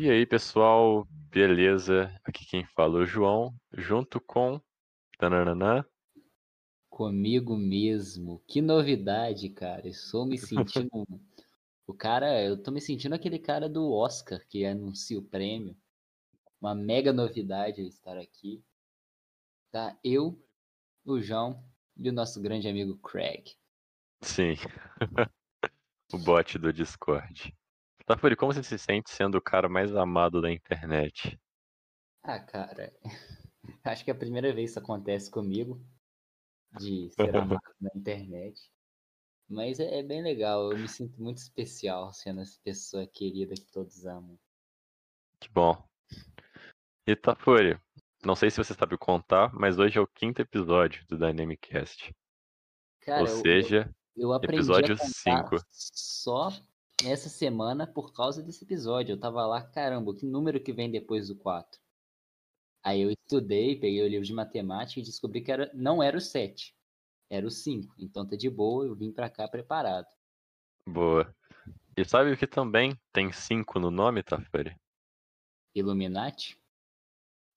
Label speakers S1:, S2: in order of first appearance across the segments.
S1: E aí, pessoal, beleza? Aqui quem fala é o João, junto com. Tananana.
S2: Comigo mesmo. Que novidade, cara. Estou me sentindo. o cara, eu tô me sentindo aquele cara do Oscar que anuncia o prêmio. Uma mega novidade estar aqui. Tá? Eu, o João e o nosso grande amigo Craig.
S1: Sim. o bot do Discord. Tafuri, como você se sente sendo o cara mais amado da internet?
S2: Ah, cara, acho que é a primeira vez que isso acontece comigo, de ser amado na internet. Mas é, é, bem legal, eu me sinto muito especial sendo essa pessoa querida que todos amam.
S1: Que bom. E Tafuri, não sei se você sabe contar, mas hoje é o quinto episódio do Dynamicast. Cara, Ou seja,
S2: eu, eu aprendi episódio 5. Só essa semana por causa desse episódio. Eu tava lá, caramba, que número que vem depois do 4? Aí eu estudei, peguei o livro de matemática e descobri que era, não era o 7, era o 5. Então tá de boa, eu vim pra cá preparado.
S1: Boa. E sabe o que também tem 5 no nome, Tafari?
S2: Illuminati?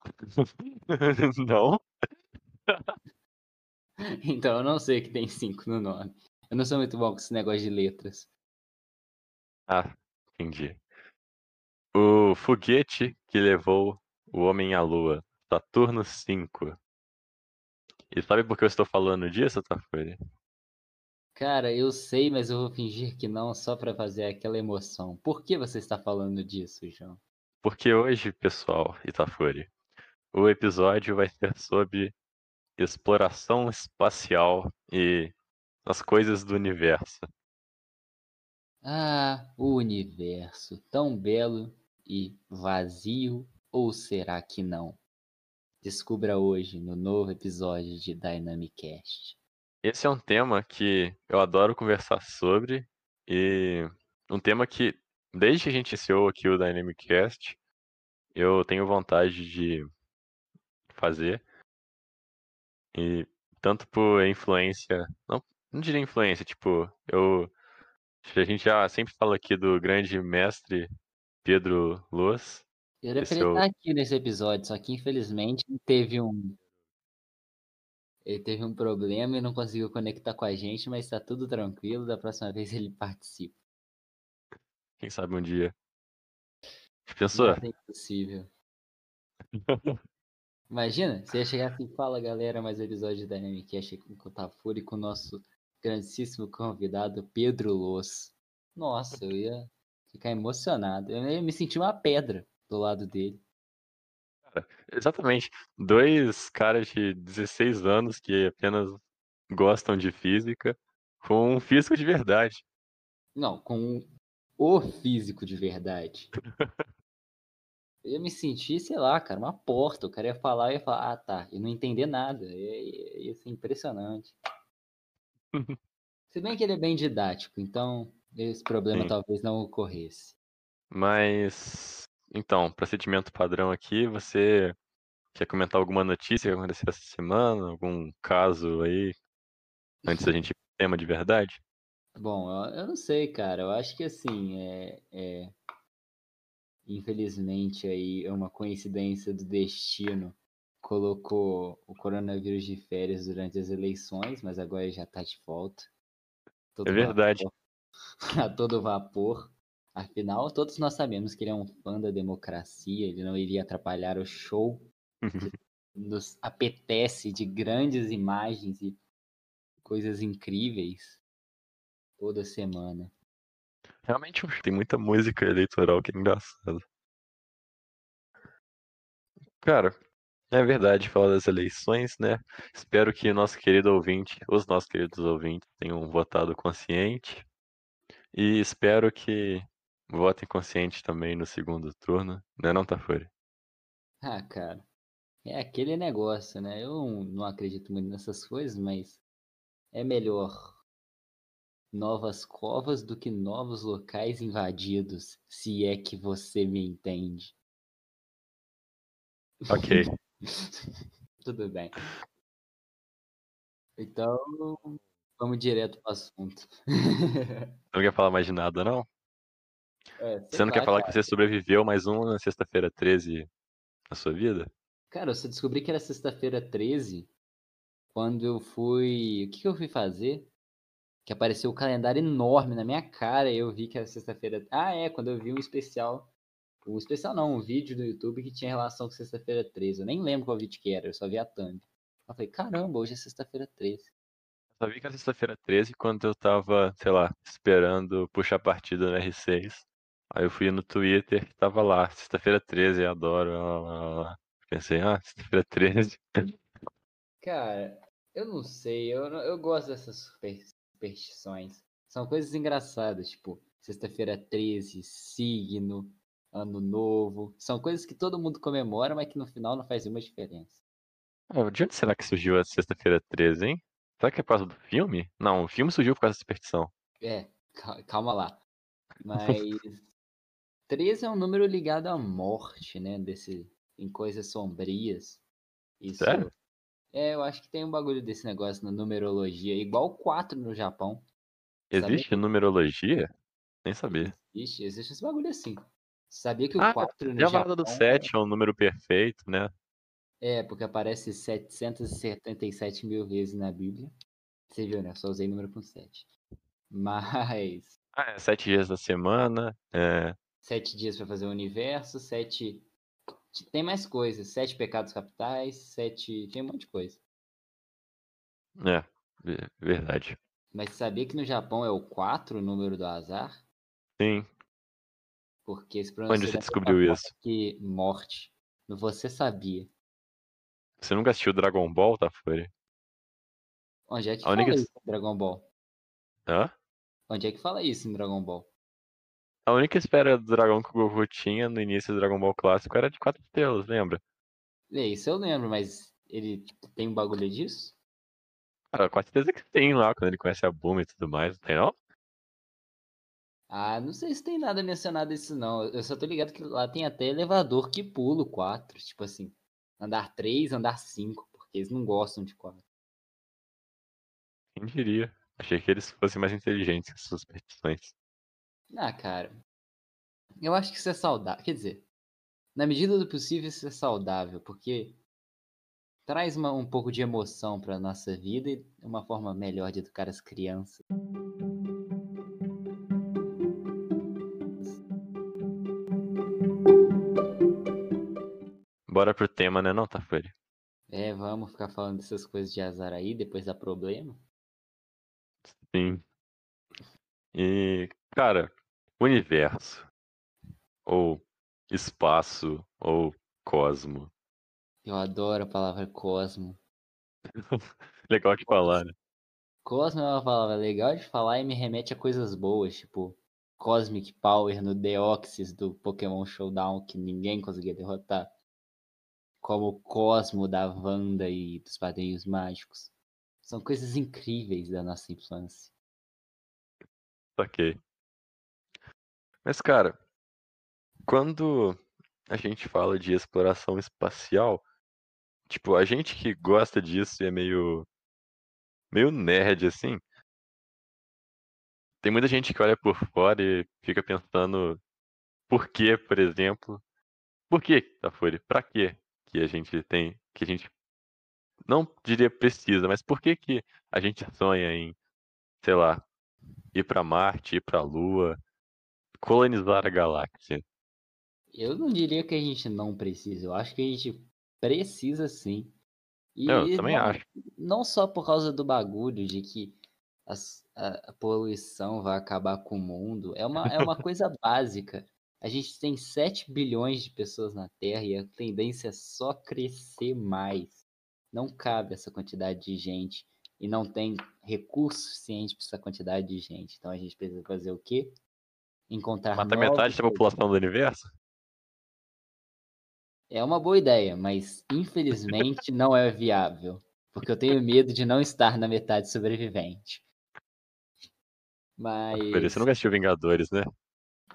S1: não.
S2: então eu não sei que tem 5 no nome. Eu não sou muito bom com esse negócio de letras.
S1: Ah, entendi. O foguete que levou o homem à lua, Saturno V. E sabe por que eu estou falando disso, Tafuri?
S2: Cara, eu sei, mas eu vou fingir que não, só para fazer aquela emoção. Por que você está falando disso, João?
S1: Porque hoje, pessoal, Itafuri, o episódio vai ser sobre exploração espacial e as coisas do universo.
S2: Ah, o universo, tão belo e vazio, ou será que não? Descubra hoje no novo episódio de Dynamicast.
S1: Esse é um tema que eu adoro conversar sobre e um tema que, desde que a gente iniciou aqui o Dynamicast, eu tenho vontade de fazer. E tanto por influência, não, não diria influência, tipo, eu a gente já sempre fala aqui do grande mestre Pedro Loas.
S2: Eu era pra ele estar aqui nesse episódio, só que infelizmente teve um. Ele teve um problema e não conseguiu conectar com a gente, mas tá tudo tranquilo. Da próxima vez ele participa.
S1: Quem sabe um dia. Pensou?
S2: Não é impossível. Imagina, você ia chegar assim, fala galera, mais um episódio da Dynamic com o Tafuri com o nosso grandíssimo convidado Pedro Loss. Nossa, eu ia ficar emocionado. Eu ia me sentir uma pedra do lado dele.
S1: Cara, exatamente. Dois caras de 16 anos que apenas gostam de física com um físico de verdade.
S2: Não, com o físico de verdade. eu ia me sentir, sei lá, cara, uma porta. O cara ia falar e ia falar, ah tá, e não entender nada. Ia, ia ser impressionante. Se bem que ele é bem didático, então esse problema Sim. talvez não ocorresse.
S1: Mas, então, procedimento padrão aqui, você quer comentar alguma notícia que aconteceu essa semana? Algum caso aí? Antes da gente ir pro tema de verdade?
S2: Bom, eu não sei, cara. Eu acho que assim, é, é... infelizmente aí é uma coincidência do destino colocou o coronavírus de férias durante as eleições, mas agora já está de volta.
S1: Todo é verdade.
S2: Vapor, a todo vapor. Afinal, todos nós sabemos que ele é um fã da democracia, ele não iria atrapalhar o show que nos apetece de grandes imagens e coisas incríveis toda semana.
S1: Realmente tem muita música eleitoral que é engraçado. Cara, é verdade, falar das eleições, né? Espero que nosso querido ouvinte, os nossos queridos ouvintes, tenham votado consciente. E espero que votem consciente também no segundo turno, né, não, Tafuri?
S2: Ah, cara. É aquele negócio, né? Eu não acredito muito nessas coisas, mas é melhor novas covas do que novos locais invadidos, se é que você me entende.
S1: Ok.
S2: Tudo bem. Então, vamos direto pro assunto.
S1: Não quer falar mais de nada, não?
S2: É,
S1: Você não quer
S2: lá,
S1: falar
S2: cara.
S1: que você sobreviveu mais um na sexta-feira 13 na sua vida?
S2: Cara, eu só descobri que era sexta-feira 13 quando eu fui. O que, que eu fui fazer? Que apareceu o calendário enorme na minha cara e eu vi que era sexta-feira. Ah, é, quando eu vi um especial. Um especial não, um vídeo no YouTube que tinha relação com sexta-feira 13. Eu nem lembro qual vídeo que era, eu só vi a thumb. Eu falei, caramba, hoje é sexta-feira 13.
S1: Eu só vi que era sexta-feira 13 quando eu tava, sei lá, esperando puxar partida no R6. Aí eu fui no Twitter e tava lá, sexta-feira 13, adoro. Lá, lá, lá. Pensei, ah, sexta-feira 13.
S2: Cara, eu não sei, eu, eu gosto dessas super- superstições. São coisas engraçadas, tipo, sexta-feira 13, signo, ano novo. São coisas que todo mundo comemora, mas que no final não faz nenhuma diferença.
S1: Ah, de onde será que surgiu a sexta-feira 13, hein? Será que é por causa do filme? Não, o filme surgiu por causa da superstição.
S2: É, cal- calma lá. Mas 13 é um número ligado à morte, né? Desse, em coisas sombrias. Isso.
S1: Sério?
S2: É, eu acho que tem um bagulho desse negócio na numerologia, igual 4 no Japão.
S1: Existe numerologia? Nem sabia.
S2: Existe, existe esse bagulho assim. Sabia que o
S1: Ah,
S2: 4 no
S1: a
S2: Japão...
S1: do 7 é um número perfeito, né?
S2: É, porque aparece 777 mil vezes na Bíblia. Você viu, né? Só usei número com 7. Mas...
S1: Ah, é sete dias da semana. É,
S2: Sete dias para fazer o universo, sete... Tem mais coisas. Sete pecados capitais, sete... Tem um monte de coisa.
S1: é, ve- verdade.
S2: Mas sabia que no Japão é o 4 o número do azar?
S1: Sim.
S2: Porque se
S1: Onde
S2: pronuncia
S1: você descobriu isso?
S2: que morte. Você sabia.
S1: Você nunca assistiu Dragon Ball, tá, Fúria?
S2: Onde é que
S1: A
S2: fala
S1: única-
S2: isso em Dragon Ball?
S1: Hã?
S2: Onde é que fala isso em Dragon Ball?
S1: A única esfera do dragão que o Goku tinha no início do Dragon Ball clássico era de quatro estrelas, lembra?
S2: É, isso eu lembro, mas ele tem um bagulho disso?
S1: Cara, com certeza que tem lá, quando ele conhece a Bulma e tudo mais, não tem não?
S2: Ah, não sei se tem nada mencionado isso não. Eu só tô ligado que lá tem até elevador que pula o 4. Tipo assim, andar 3, andar 5, porque eles não gostam de 4.
S1: Quem diria? Achei que eles fossem mais inteligentes que as suas petições.
S2: Ah, cara. Eu acho que isso é saudável. Quer dizer, na medida do possível, isso é saudável, porque traz uma- um pouco de emoção pra nossa vida e uma forma melhor de educar as crianças.
S1: Bora pro tema, né, não, Tafuri?
S2: É, vamos ficar falando dessas coisas de azar aí, depois dá problema.
S1: Sim. E, cara, universo. Ou espaço, ou cosmo.
S2: Eu adoro a palavra cosmo.
S1: Legal de falar, né?
S2: Cosmo é uma palavra legal de falar e me remete a coisas boas, tipo Cosmic Power no Deoxys do Pokémon Showdown que ninguém conseguia derrotar. Como o Cosmo da Wanda e dos Padrinhos Mágicos. São coisas incríveis da nossa infância.
S1: Saquei. Mas, cara, quando a gente fala de exploração espacial, tipo, a gente que gosta disso e é meio. meio nerd, assim. Tem muita gente que olha por fora e fica pensando por que, por exemplo. Por que, Tafuri? Pra quê que a gente tem. que a gente não diria precisa, mas por que que a gente sonha em, sei lá, ir pra Marte, ir pra Lua, colonizar a galáxia?
S2: Eu não diria que a gente não precisa, eu acho que a gente precisa sim. E
S1: Eu também
S2: não,
S1: acho.
S2: não só por causa do bagulho de que a, a poluição vai acabar com o mundo, é uma, é uma coisa básica. A gente tem 7 bilhões de pessoas na Terra e a tendência é só crescer mais. Não cabe essa quantidade de gente e não tem recurso suficiente para essa quantidade de gente. Então a gente precisa fazer o quê? Encontrar
S1: Mata metade da população do universo?
S2: É uma boa ideia, mas infelizmente não é viável. Porque eu tenho medo de não estar na metade sobrevivente. Mas.
S1: Você nunca assistiu Vingadores, né?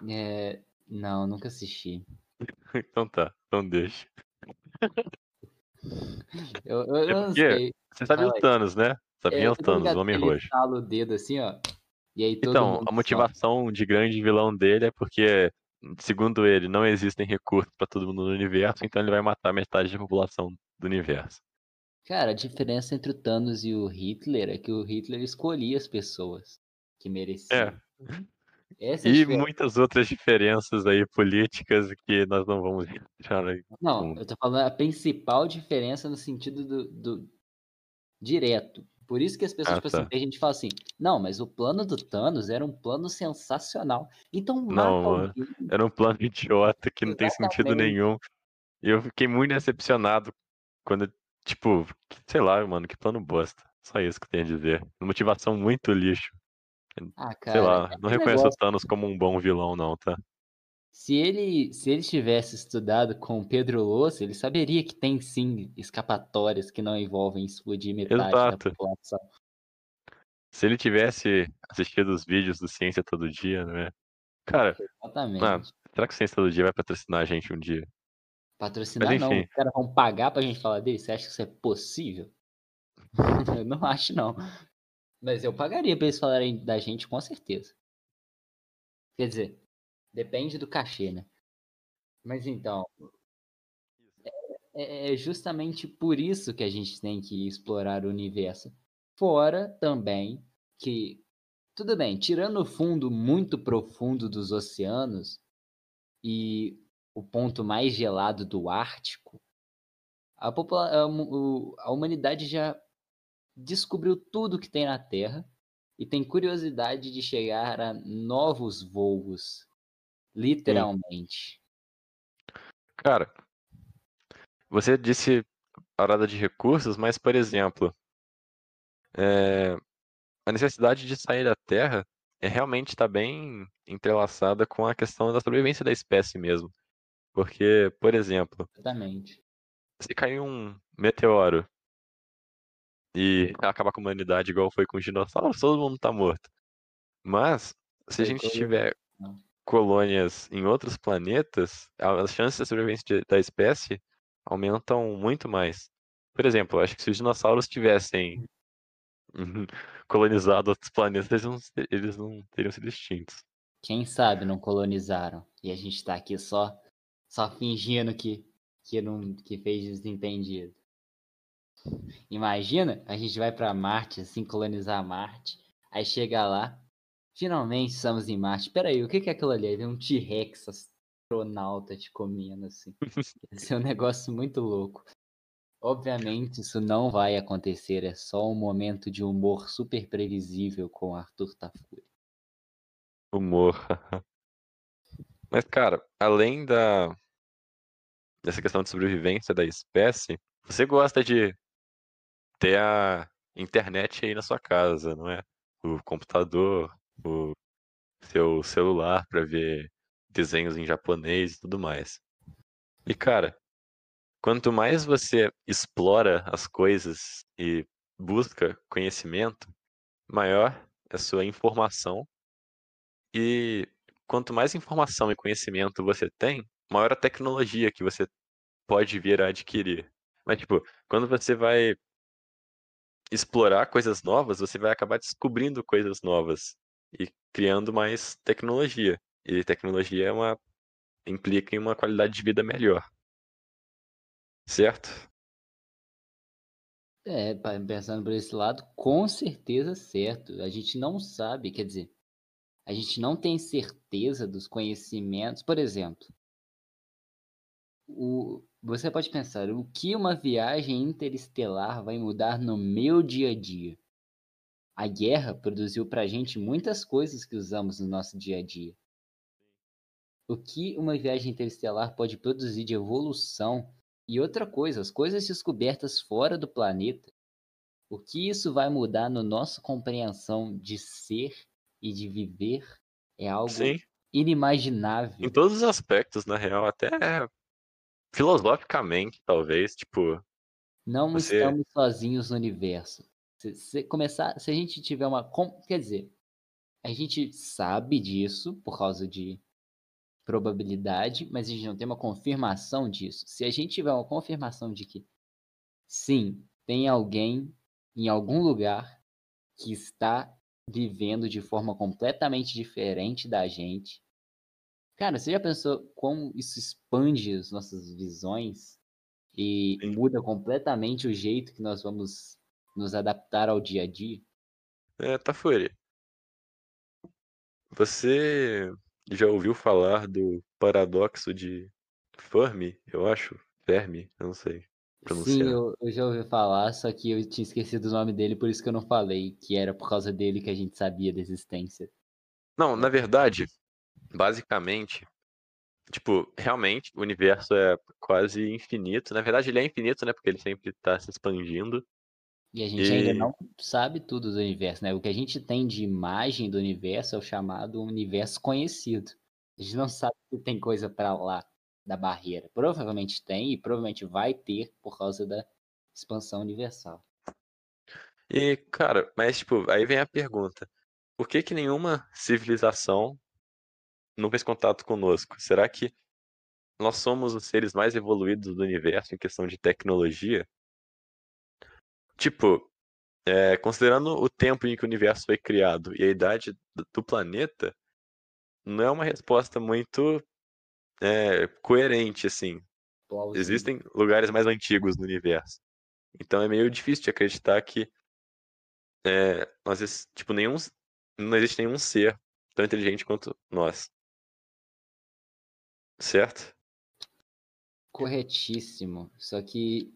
S2: é, Não, nunca assisti.
S1: Então tá, então deixa.
S2: Eu, eu,
S1: É
S2: eu não sei.
S1: Você sabe
S2: Fala
S1: o
S2: aí.
S1: Thanos, né?
S2: É,
S1: Sabia o
S2: eu tô
S1: Thanos, o Homem
S2: ele
S1: Roxo.
S2: estala o dedo assim, ó. E aí todo
S1: Então, a motivação de grande vilão dele é porque, segundo ele, não existem recursos pra todo mundo no universo, então ele vai matar metade da população do universo.
S2: Cara, a diferença entre o Thanos e o Hitler é que o Hitler escolhia as pessoas que
S1: É.
S2: mereciam. É a
S1: E
S2: diferença.
S1: muitas outras diferenças aí políticas que nós não vamos entrar aí.
S2: Não, eu tô falando a principal diferença no sentido do, do direto. Por isso que as pessoas,
S1: Ah,
S2: tipo assim,
S1: tá.
S2: tem gente que fala assim, não, mas o plano do Thanos era um plano sensacional. Então
S1: Não. Era um plano idiota que não tem sentido
S2: Exatamente.
S1: nenhum. E eu fiquei muito decepcionado quando, tipo, sei lá, mano, que plano bosta. Só isso que eu tenho a dizer. Motivação muito lixo.
S2: Ah,
S1: Sei
S2: cara,
S1: lá,
S2: é
S1: não reconheço o
S2: negócio.
S1: Thanos como um bom vilão, não, tá?
S2: Se ele, se ele tivesse estudado com o Pedro Louça, ele saberia que tem sim escapatórias que não envolvem explodir metade da
S1: Exato.
S2: população.
S1: Se ele tivesse assistido os vídeos do Ciência Todo Dia, né? Cara, ah,
S2: Exatamente.
S1: será que o Ciência Todo Dia vai patrocinar a gente um dia?
S2: Patrocinar
S1: Mas
S2: não, os caras vão pagar pra gente falar dele? Você acha que isso é possível? eu não acho, não. Mas eu pagaria pra eles falarem da gente, com certeza. Quer dizer, depende do cachê, né? Mas então, é é justamente por isso que a gente tem que explorar o universo. Fora também que, tudo bem, tirando o fundo muito profundo dos oceanos e o ponto mais gelado do Ártico, a, a a humanidade já descobriu tudo que tem na Terra e tem curiosidade de chegar a novos voos, literalmente.
S1: Cara, você disse parada de recursos, mas, por exemplo, é, a necessidade de sair da Terra é realmente está bem entrelaçada com a questão da sobrevivência da espécie mesmo. Porque, por exemplo,
S2: Exatamente.
S1: se cair um meteoro e acabar com a humanidade igual foi com os dinossauros, todo mundo tá morto. Mas, se a
S2: Foi
S1: gente tiver colônias em outros planetas, as chances de sobrevivência da espécie aumentam muito mais. Por exemplo, acho que se os dinossauros tivessem uhum, colonizado outros planetas, eles não, eles não teriam sido extintos.
S2: Quem sabe não colonizaram e a gente tá aqui só só fingindo que que não que fez desentendido. Imagina, a gente vai pra Marte, assim, colonizar Marte, aí chega lá, finalmente estamos em Marte. Peraí, o que que é aquilo ali? Aí vem um T-Rex astronauta te comendo, assim. Esse é um negócio muito louco. Obviamente isso não vai acontecer, é só um momento de humor super previsível com Arthur Tafuri.
S1: Humor. Mas, cara, além da dessa questão de sobrevivência da espécie, você gosta de ter a internet aí na sua casa, não é? O computador, o seu celular para ver desenhos em japonês e tudo mais. E, cara, quanto mais você explora as coisas e busca conhecimento, maior é a sua informação. E quanto mais informação e conhecimento você tem, maior a tecnologia que você pode vir a adquirir. Mas, tipo, quando você vai explorar coisas novas, você vai acabar descobrindo coisas novas e criando mais tecnologia. E tecnologia é uma implica em uma qualidade de vida melhor. Certo?
S2: É, pensando por esse lado, com certeza certo. A gente não sabe, quer dizer, a gente não tem certeza dos conhecimentos. Por exemplo, o, você pode pensar, o que uma viagem interestelar vai mudar no meu dia a dia? A guerra produziu pra gente muitas coisas que usamos no nosso dia a dia. O que uma viagem interestelar pode produzir de evolução e outra coisa, as coisas descobertas fora do planeta, o que isso vai mudar no nossa compreensão de ser e de viver é algo
S1: Sim.
S2: inimaginável.
S1: Em todos os aspectos, na real, até filosoficamente, talvez, tipo,
S2: Não
S1: você-
S2: estamos sozinhos no universo. Se, se começar, se a gente tiver uma, quer dizer, a gente sabe disso por causa de probabilidade, mas a gente não tem uma confirmação disso. Se a gente tiver uma confirmação de que sim, tem alguém em algum lugar que está vivendo de forma completamente diferente da gente. Cara, você já pensou como isso expande as nossas visões e
S1: Sim.
S2: muda completamente o jeito que nós vamos nos adaptar ao dia a dia?
S1: É, Tafuri, você já ouviu falar do paradoxo de Fermi, eu acho? Fermi, eu não sei
S2: Sim,
S1: pronunciar.
S2: eu, eu já ouvi falar, só que eu tinha esquecido o nome dele, por isso que eu não falei, que era por causa dele que a gente sabia da existência.
S1: Não, na verdade, basicamente, tipo, realmente o universo é quase infinito. Na verdade, ele é infinito, né? Porque ele sempre tá se expandindo.
S2: E a gente ainda
S1: E
S2: não sabe tudo do universo, né? O que a gente tem de imagem do universo é o chamado universo conhecido. A gente não sabe se tem coisa para lá da barreira. Provavelmente tem e provavelmente vai ter por causa da expansão universal.
S1: E, cara, mas tipo, aí vem a pergunta: por que que nenhuma civilização não fez contato conosco? Será que nós somos os seres mais evoluídos do universo em questão de tecnologia? Tipo, é, considerando o tempo em que o universo foi criado e a idade do planeta, não é uma resposta muito é, coerente, assim.
S2: Plausível.
S1: Existem lugares mais antigos no universo. Então é meio difícil de acreditar que é, nós, tipo, nenhum, não existe nenhum ser tão inteligente quanto nós. Certo?
S2: Corretíssimo. Só que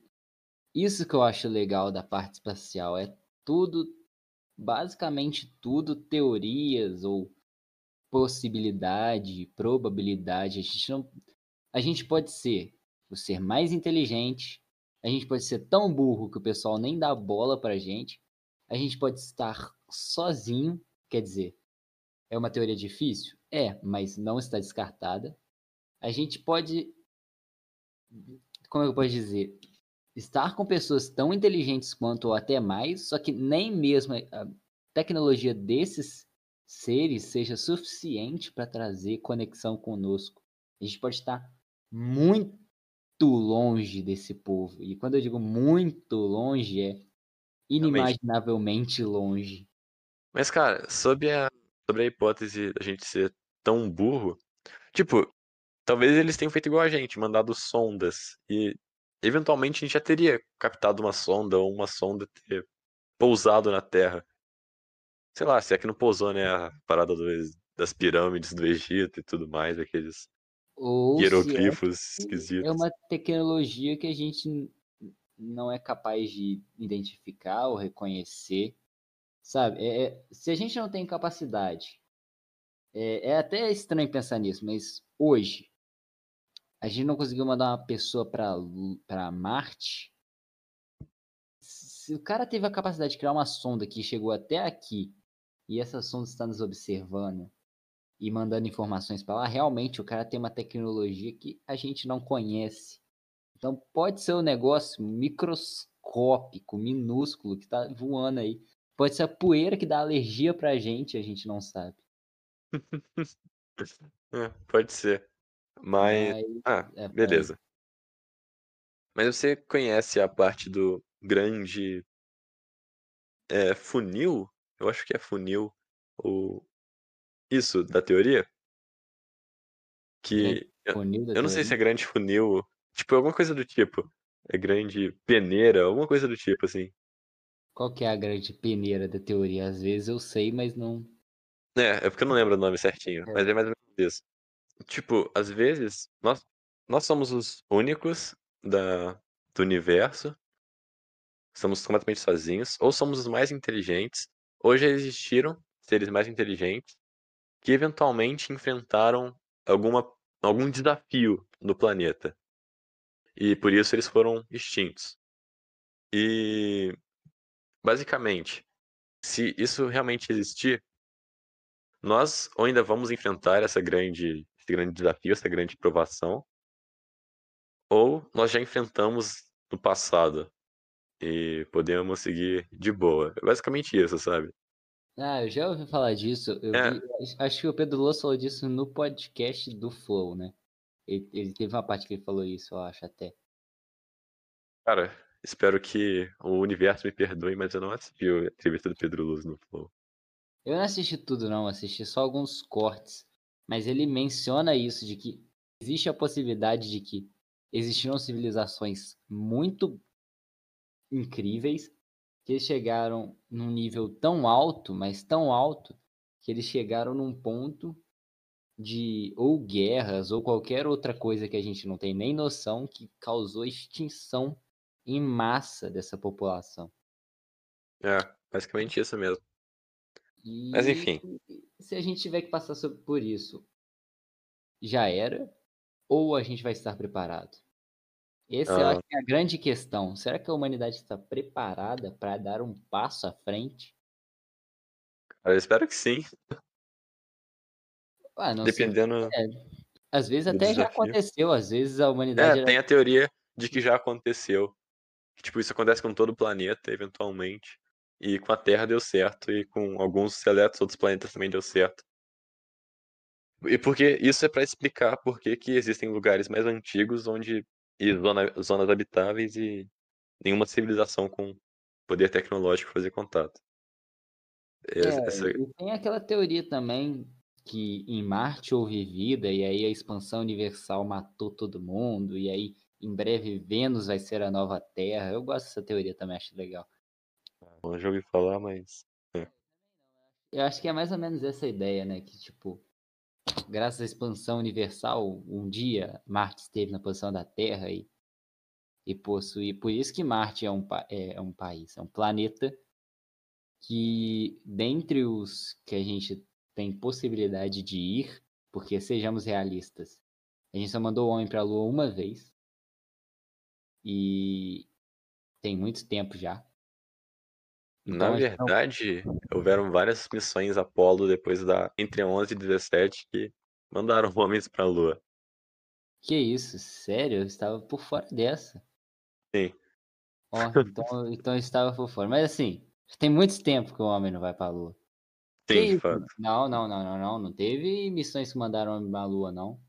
S2: isso que eu acho legal da parte espacial é tudo, basicamente tudo, teorias ou possibilidade, probabilidade. A gente não, a gente pode ser o ser mais inteligente, a gente pode ser tão burro que o pessoal nem dá bola pra gente, a gente pode estar sozinho, quer dizer, é uma teoria difícil? É, mas não está descartada. A gente pode, como eu posso dizer, estar com pessoas tão inteligentes quanto ou até mais, só que nem mesmo a tecnologia desses seres seja suficiente para trazer conexão conosco. A gente pode estar muito longe desse povo. E quando eu digo muito longe, é inimaginavelmente longe.
S1: Mas, cara, sobre a, sobre a hipótese da gente ser tão burro, tipo, talvez eles tenham feito igual a gente, mandado sondas. E eventualmente a gente já teria captado uma sonda ou uma sonda ter pousado na Terra. Sei lá, se é que não pousou, né? A parada do- das pirâmides do Egito e tudo mais, aqueles
S2: Ou é
S1: hieroglifos
S2: que
S1: esquisitos.
S2: é uma tecnologia que a gente não é capaz de identificar ou reconhecer, sabe? É- é- se a gente não tem capacidade, é, é até estranho pensar nisso, mas hoje a gente não conseguiu mandar uma pessoa para Marte. Se o cara teve a capacidade de criar uma sonda que chegou até aqui e essa sonda está nos observando e mandando informações para lá, realmente o cara tem uma tecnologia que a gente não conhece. Então pode ser um negócio microscópico, minúsculo, que está voando aí. Pode ser a poeira que dá alergia pra gente, a gente não sabe.
S1: É, pode ser. Mas.
S2: Mas
S1: Ah,
S2: é,
S1: beleza. Mas você conhece a parte do grande é, funil? Eu acho que é funil. Ou... Isso, da teoria? Que. Eu,
S2: funil da
S1: eu não sei se é grande funil. Tipo, alguma coisa do tipo. É grande peneira, alguma coisa do tipo, assim.
S2: Qual que é a grande peneira da teoria? Às vezes eu sei, mas não.
S1: É, é porque eu não lembro o nome certinho,
S2: É.
S1: mas é mais ou menos isso. Tipo, às vezes, nós, nós somos os únicos da, do universo, estamos completamente sozinhos, ou somos os mais inteligentes, ou já existiram seres mais inteligentes que eventualmente enfrentaram alguma, algum desafio no planeta. E por isso eles foram extintos. E, basicamente, se isso realmente existir, nós ou ainda vamos enfrentar essa grande, grande desafio, essa grande provação, ou nós já enfrentamos no passado e podemos seguir de boa. É basicamente isso, sabe?
S2: Ah, eu já ouvi falar disso. Eu
S1: É.
S2: vi. acho- que o Pedro Losso falou disso no podcast do Flow, né? Ele, ele teve uma parte que ele falou isso, eu acho até.
S1: Cara, espero que o universo me perdoe, mas eu não assisti a entrevista do Pedro Luz no Flow.
S2: Eu não assisti tudo, não, assisti só alguns cortes. Mas ele menciona isso, de que existe a possibilidade de que existiram civilizações muito incríveis, que chegaram num nível tão alto, mas tão alto, que eles chegaram num ponto de ou guerras ou qualquer outra coisa que a gente não tem nem noção que causou extinção em massa dessa população.
S1: É, basicamente isso mesmo.
S2: E
S1: Mas enfim.
S2: se a gente tiver que passar por isso, já era? Ou a gente vai estar preparado? Essa
S1: Ah.
S2: é a grande questão. Será que a humanidade está preparada para dar um passo à frente?
S1: Eu espero que sim.
S2: Ah, não sei.
S1: Dependendo.
S2: Às vezes até já
S1: desafio.
S2: aconteceu, às vezes a humanidade
S1: É,
S2: era
S1: tem a teoria de que já aconteceu. Que, tipo, isso acontece com todo o planeta, eventualmente. E com a Terra deu certo, e com alguns seletos outros planetas também deu certo. E porque isso é pra explicar por que que existem lugares mais antigos onde e zona- zonas habitáveis e nenhuma civilização com poder tecnológico fazer contato. Essa-
S2: É,
S1: essa-
S2: e tem aquela teoria também que em Marte houve vida e aí a expansão universal matou todo mundo e aí em breve Vênus vai ser a nova Terra. Eu gosto dessa teoria também, acho legal.
S1: Não já ouvi falar, mas.
S2: Eu acho que é mais ou menos essa ideia, né? Que tipo, graças à expansão universal, um dia Marte esteve na posição da Terra e, e possui. Por isso que Marte é um, pa- é um país, é um planeta que, dentre os que a gente tem possibilidade de ir, porque sejamos realistas, a gente só mandou o homem para a Lua uma vez e tem muito tempo já.
S1: Na
S2: Então, a não-
S1: verdade, houveram várias missões Apollo depois da entre 11 e 17 que mandaram homens pra Lua.
S2: Que isso? Sério? Eu estava por fora dessa.
S1: Sim.
S2: Ó, então, então eu estava por fora. Mas assim, tem muito tempo que o homem não vai pra Lua. Que
S1: Sim, de
S2: isso?
S1: fato.
S2: Não, não, não, não, não. Não teve missões que mandaram homem pra Lua, não.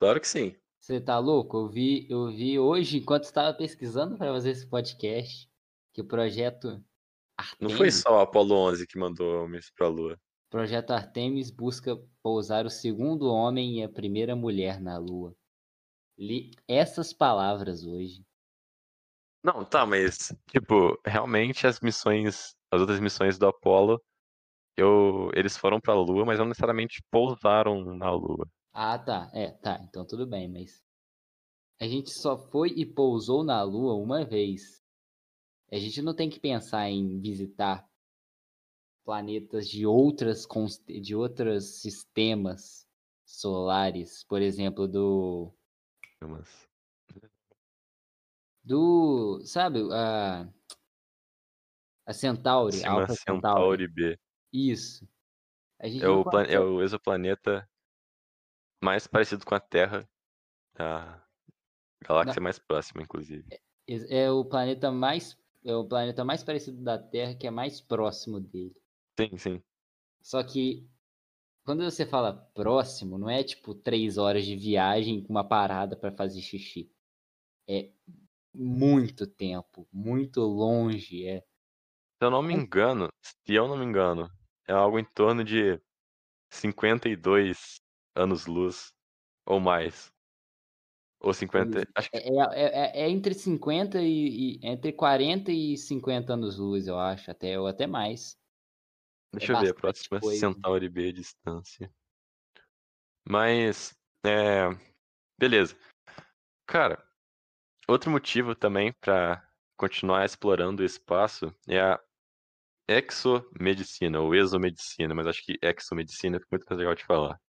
S1: Claro que sim.
S2: Você tá louco? Eu vi, eu vi hoje, enquanto estava pesquisando para fazer esse podcast, que o projeto
S1: Não foi
S2: Artemis,
S1: só o Apollo 11 que mandou homens pra Lua.
S2: projeto Artemis busca pousar o segundo homem e a primeira mulher na Lua. Li essas palavras hoje.
S1: Não, tá, mas, tipo, realmente as missões, as outras missões do Apollo, eu, eles foram pra Lua, mas não necessariamente pousaram na Lua.
S2: Ah, tá. É, tá. Então tudo bem, mas a gente só foi e pousou na Lua uma vez. A gente não tem que pensar em visitar planetas de outras de outros sistemas solares, por exemplo, do do, sabe, a a Centauri,
S1: Sistema
S2: Alpha Centauri.
S1: Centauri B.
S2: Isso. Gente
S1: É
S2: não
S1: o, é o exoplaneta mais parecido com a Terra, a galáxia mais próxima, inclusive.
S2: é o planeta mais é o planeta mais parecido da Terra que é mais próximo dele.
S1: Sim, sim.
S2: Só que quando você fala próximo, não é tipo três horas de viagem com uma parada para fazer xixi. É muito tempo, muito longe. É
S1: Se eu não me engano, se eu não me engano, é algo em torno de 52 anos-luz ou mais. Ou 50. Acho que
S2: É, é, é- é entre 50 e, e- entre 40 e 50 anos-luz, eu acho, até ou até mais.
S1: Deixa eu ver a próxima
S2: coisa.
S1: Centauri B distância. Mas, é. Beleza. Cara, outro motivo também pra continuar explorando o espaço é a exomedicina, ou exomedicina, mas acho que exomedicina fica muito mais legal de falar.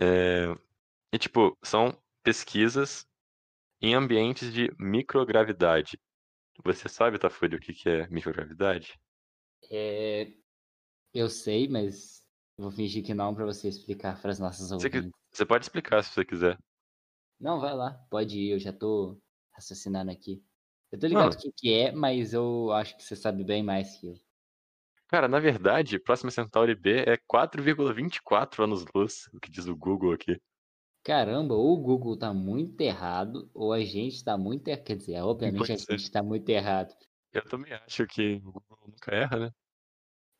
S1: É, E, tipo, são pesquisas em ambientes de microgravidade. Você sabe, Tafuri, o que que é microgravidade?
S2: É, eu sei, mas eu vou fingir que não para você explicar para as nossas
S1: Você, que- você pode explicar se você quiser.
S2: Não, vai lá, pode ir, eu já tô raciocinando aqui. Eu tô ligado o que, que é, mas eu acho que você sabe bem mais que eu.
S1: Cara, na verdade, Próxima Centauri B é 4,24 anos-luz, o que diz o Google aqui.
S2: Caramba, ou o Google tá muito errado, ou a gente tá muito errado. Quer dizer, obviamente a
S1: Pode ser.
S2: gente tá muito errado.
S1: Eu também acho que o Google nunca erra, né?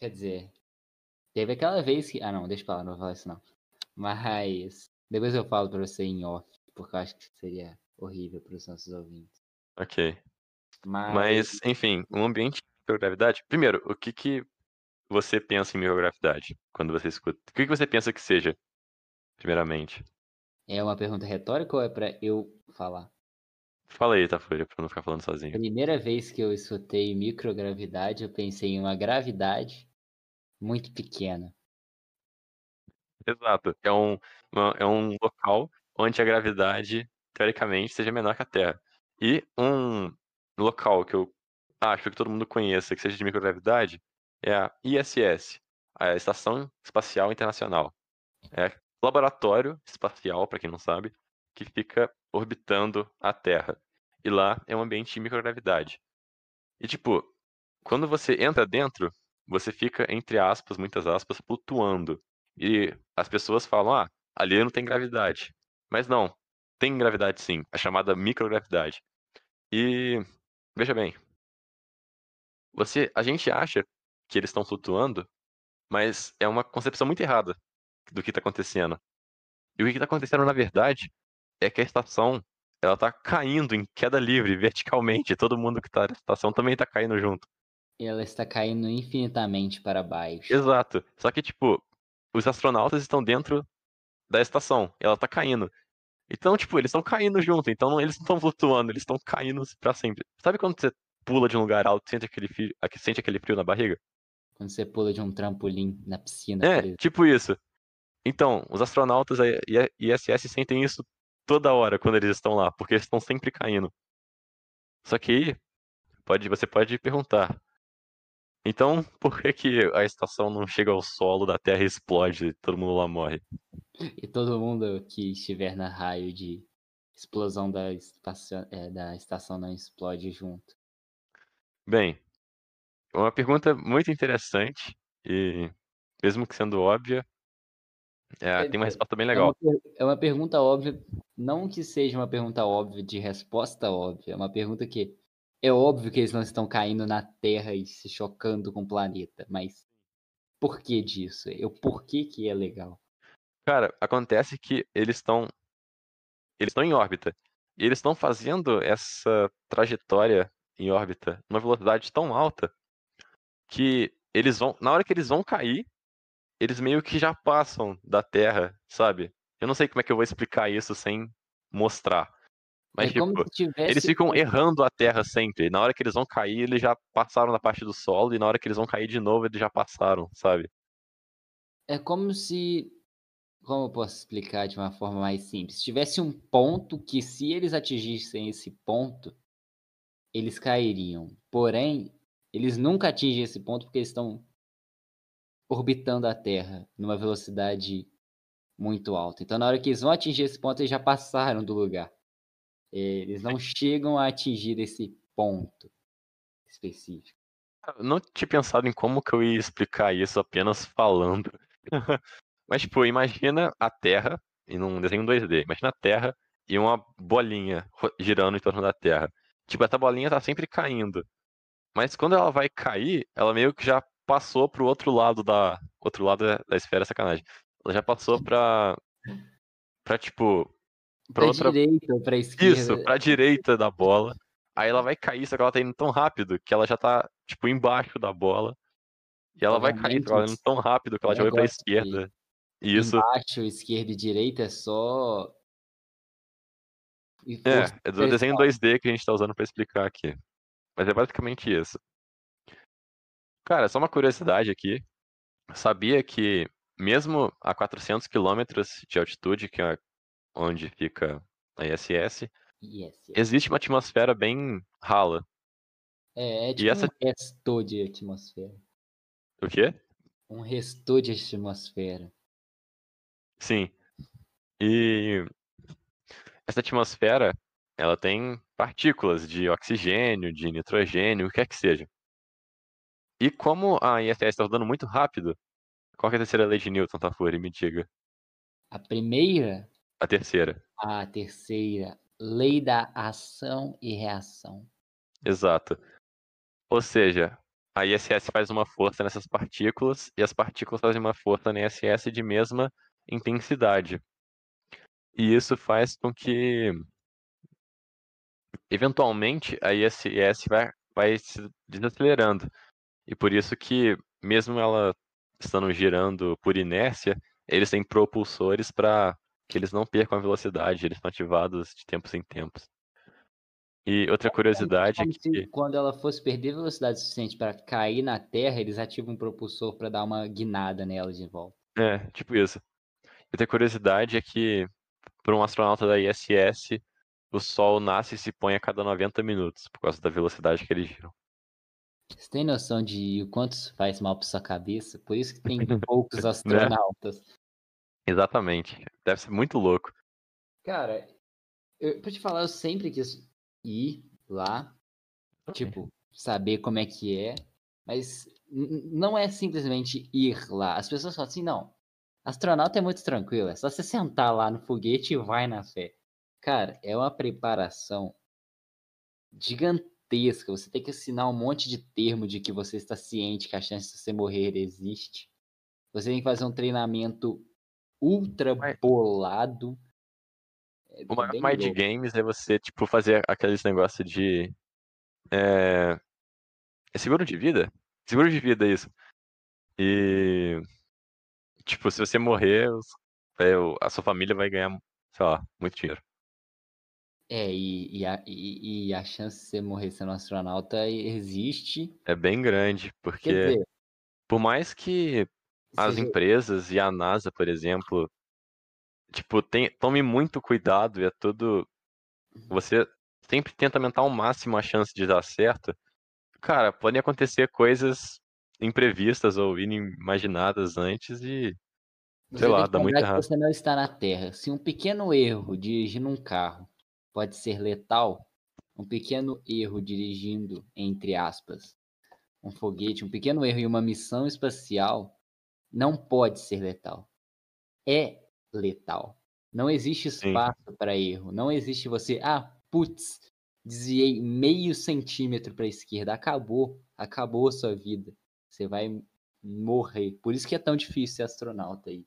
S2: Quer dizer, Teve aquela vez que. Ah, não, deixa pra lá, não vou falar isso não. Mas. Depois eu falo pra você em off, porque eu acho que seria horrível pros nossos ouvintes.
S1: Ok.
S2: Mas.
S1: Mas, enfim, um ambiente de microgravidade. Primeiro, o que, que você pensa em microgravidade quando você escuta? O que, que você pensa que seja, primeiramente?
S2: É uma pergunta retórica ou é pra eu falar?
S1: Fala aí, Tafolha, pra não ficar falando sozinho.
S2: Primeira vez que eu escutei microgravidade, eu pensei em uma gravidade muito pequena.
S1: Exato. É um, uma- é um local onde a gravidade, teoricamente, seja menor que a Terra. E um local que eu acho que todo mundo conheça que seja de microgravidade é a ISS, a Estação Espacial Internacional. É laboratório espacial, para quem não sabe, que fica orbitando a Terra. E lá é um ambiente de microgravidade. E tipo, quando você entra dentro, você fica, entre aspas, muitas aspas, flutuando. E as pessoas falam, ah, ali não tem gravidade. Mas não, tem gravidade sim, a chamada microgravidade. E veja bem, você, a gente acha que eles estão flutuando, mas é uma concepção muito errada do que está acontecendo. E o que está acontecendo na verdade é que a estação ela tá caindo em queda livre verticalmente. Todo mundo que tá na estação também tá caindo junto.
S2: Ela está caindo infinitamente para baixo.
S1: Exato. Só que, tipo, os astronautas estão dentro da estação. Ela tá caindo. Então, tipo, eles estão caindo junto. Então não- eles não estão flutuando, eles estão caindo pra sempre. Sabe quando você pula de um lugar alto e sente aquele frio, sente aquele frio na barriga?
S2: Quando você pula de um trampolim na piscina.
S1: É, tipo isso. Então, os astronautas da ISS sentem isso toda hora quando eles estão lá, porque eles estão sempre caindo. Só que aí, pode, você pode perguntar. Então, por que, que a estação não chega ao solo da Terra e explode e todo mundo lá morre?
S2: E todo mundo que estiver na raio de explosão da estação, é, da estação não explode junto.
S1: Bem, uma pergunta muito interessante e, mesmo que sendo óbvia, é,
S2: Quer
S1: tem uma
S2: dizer,
S1: resposta bem
S2: É
S1: legal.
S2: uma, per- é uma pergunta óbvia, não que seja uma pergunta óbvia de resposta óbvia, é uma pergunta que é óbvio que eles não estão caindo na Terra e se chocando com o planeta, mas por que disso? O porquê que é legal?
S1: Cara, acontece que eles estão eles estão em órbita. E eles estão fazendo essa trajetória em órbita numa velocidade tão alta que eles vão, na hora que eles vão cair, eles meio que já passam da Terra, sabe? Eu não sei como é que eu vou explicar isso sem mostrar. Mas
S2: é
S1: tipo,
S2: se tivesse
S1: eles ficam errando a Terra sempre. Na hora que eles vão cair, eles já passaram da parte do solo e na hora que eles vão cair de novo, eles já passaram, sabe?
S2: É como se. Como eu posso explicar de uma forma mais simples? Se tivesse um ponto que, se eles atingissem esse ponto, eles cairiam. Porém, eles nunca atingem esse ponto porque eles estão orbitando a Terra numa velocidade muito alta. Então, na hora que eles vão atingir esse ponto, eles já passaram do lugar. Eles não chegam a atingir esse ponto específico.
S1: Eu não tinha pensado em como que eu ia explicar isso apenas falando. Mas, tipo, imagina a Terra, em um desenho 2D, imagina a Terra e uma bolinha girando em torno da Terra. Tipo, essa bolinha tá sempre caindo. Mas quando ela vai cair, ela meio que já passou pro outro lado da. Outro lado da esfera, sacanagem. Ela já passou pra. Pra, tipo. Pra
S2: Pra
S1: outra.
S2: direita pra esquerda.
S1: Isso, pra direita da bola. Aí ela vai cair, só que ela tá indo tão rápido que ela já tá, tipo, embaixo da bola. E ela vai cair, só que ela tá indo tão rápido que ela já foi pra esquerda. E isso.
S2: Embaixo, esquerda e direita é só.
S1: É, é do desenho
S2: pressão.
S1: 2D que a gente tá usando pra explicar aqui. Mas é basicamente isso. Cara, só uma curiosidade aqui. Sabia que, mesmo a 400 quilômetros de altitude, que é onde fica a ISS,
S2: Yes, yes.
S1: existe uma atmosfera bem rala.
S2: É, é tipo
S1: essa-
S2: um restor de atmosfera.
S1: O quê?
S2: Um restor de atmosfera.
S1: Sim. E essa atmosfera, ela tem partículas de oxigênio, de nitrogênio, o que quer que seja. E como a ISS está rodando muito rápido, qual que é a terceira lei de Newton, Tafuri? Me diga.
S2: A primeira,
S1: A terceira.
S2: a terceira, lei da ação e reação.
S1: Exato. Ou seja, a ISS faz uma força nessas partículas e as partículas fazem uma força na ISS de mesma intensidade. E isso faz com que, eventualmente, a ISS vai, vai se desacelerando. E por isso que, mesmo ela estando girando por inércia, eles têm propulsores para que eles não percam a velocidade, eles são ativados de tempos em tempos. E outra curiosidade é que.
S2: Quando ela fosse perder velocidade suficiente para cair na Terra, eles ativam um propulsor para dar uma guinada nela de volta.
S1: É, tipo isso. Outra curiosidade é que, para um astronauta da ISS, o Sol nasce e se põe a cada 90 minutos, por causa da velocidade que eles giram.
S2: Você tem noção de o quanto isso faz mal para sua cabeça? Por isso que tem poucos né? astronautas. Né?
S1: Exatamente. Deve ser muito louco.
S2: Cara, eu, pra te falar, eu sempre quis ir lá, okay. tipo, saber como é que é, mas não é simplesmente ir lá. As pessoas falam assim, não, astronauta é muito tranquilo, é só você sentar lá no foguete e vai na fé. Cara, é uma preparação gigantesca. Você tem que assinar um monte de termo de que você está ciente que a chance de você morrer existe. Você tem que fazer um treinamento ultra bolado.
S1: É o maior mind games é você, tipo, fazer aqueles negócios de. É... é seguro de vida? Seguro de vida, isso. E. Tipo, se você morrer, a sua família vai ganhar, sei lá, muito dinheiro.
S2: É, e, e, a, e, e a chance de você morrer sendo astronauta existe.
S1: É bem grande, porque. Dizer, por mais que as empresas e a NASA, por exemplo, tipo, tem, tome muito cuidado e é tudo. Uhum. Você sempre tenta aumentar ao máximo a chance de dar certo. Cara, podem acontecer coisas imprevistas ou inimaginadas antes e. Sei lá, dá muito errado.
S2: Você não está na Terra. Se um pequeno erro dirigindo um carro pode ser letal, um pequeno erro dirigindo, entre aspas, um foguete, um pequeno erro em uma missão espacial não pode ser letal. É letal. Não existe espaço para erro. Não existe você, ah, putz, desviei meio centímetro para a esquerda. Acabou. Acabou a sua vida. Você vai morrer. Por isso que é tão difícil ser astronauta aí.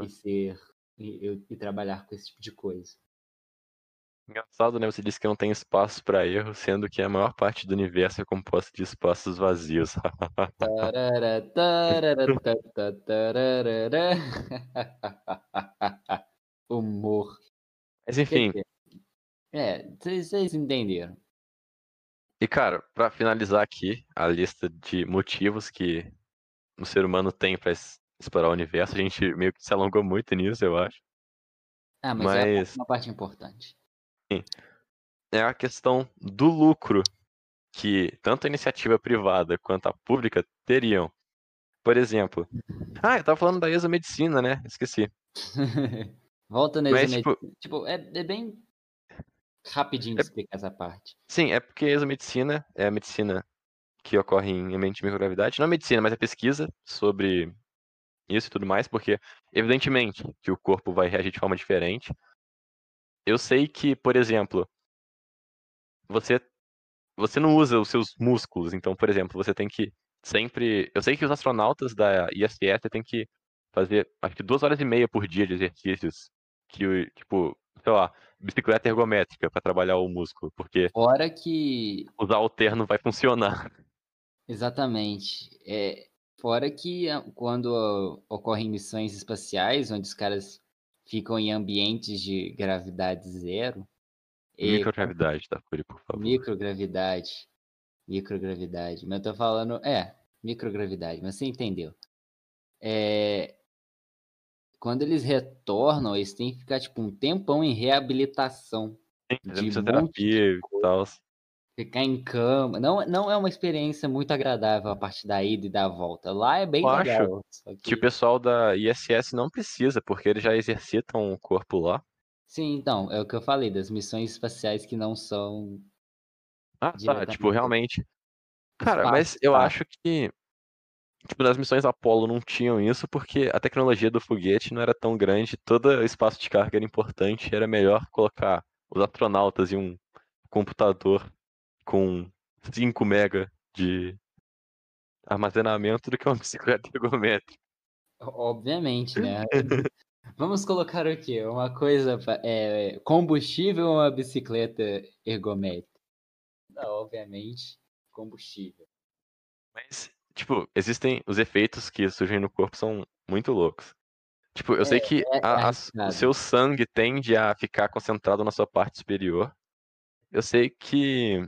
S2: E ser. E, e trabalhar com esse tipo de coisa.
S1: Engraçado, né? Você disse que não tem espaço para erro, sendo que a maior parte do universo é composta de espaços vazios.
S2: Humor.
S1: Mas enfim.
S2: É, vocês entenderam.
S1: E cara, para finalizar aqui a lista de motivos que o ser humano tem para explorar o universo, a gente meio que se alongou muito nisso, eu acho.
S2: Ah, mas, mas... é uma parte importante
S1: é a questão do lucro que tanto a iniciativa privada quanto a pública teriam. Por exemplo, ah, eu tava falando da exomedicina, né? Esqueci.
S2: Volta na exomedicina. Tipo, tipo é, é, bem rapidinho de é, explicar essa parte.
S1: Sim, é porque a exomedicina é a medicina que ocorre em ambiente de microgravidade. Não é medicina, mas é pesquisa sobre isso e tudo mais, porque evidentemente que o corpo vai reagir de forma diferente eu sei que, por exemplo, você você não usa os seus músculos, então, por exemplo, você tem que sempre. Eu sei que os astronautas da ISS têm que fazer, acho que duas horas e meia por dia de exercícios, que, tipo, sei lá, bicicleta ergométrica para trabalhar o músculo, porque.
S2: Fora que.
S1: Usar o terno vai funcionar.
S2: Exatamente. É, fora que ah, quando ocorrem missões espaciais, onde os caras ficam em ambientes de gravidade zero.
S1: Microgravidade, tá, Curi, por favor.
S2: Microgravidade. Microgravidade. Mas eu tô falando. É, microgravidade, mas você entendeu. É... Quando eles retornam, eles têm que ficar tipo um tempão em reabilitação.
S1: Sim, de terapia e tal.
S2: Ficar em cama. Não, não é uma experiência muito agradável a partir da ida e da volta. Lá é bem
S1: Eu
S2: legal.
S1: Acho que... que o pessoal da ISS não precisa, porque eles já exercitam o corpo lá.
S2: Sim, então, é o que eu falei, das missões espaciais que não são.
S1: Ah, tá. Tipo, realmente. Cara, espaço, mas eu acho que. Tipo, nas missões Apollo não tinham isso porque a tecnologia do foguete não era tão grande, todo o espaço de carga era importante, era melhor colocar os astronautas em um computador com 5 mega de armazenamento do que uma bicicleta ergométrica.
S2: Obviamente, né? Vamos colocar o quê? Uma coisa. É, combustível ou uma bicicleta ergométrica? Não, obviamente, combustível.
S1: Mas, tipo, existem. Os efeitos que surgem no corpo são muito loucos. Tipo, eu
S2: É,
S1: sei que
S2: é
S1: a- a-
S2: arriscado.
S1: o seu sangue tende a ficar concentrado na sua parte superior. Eu sei que.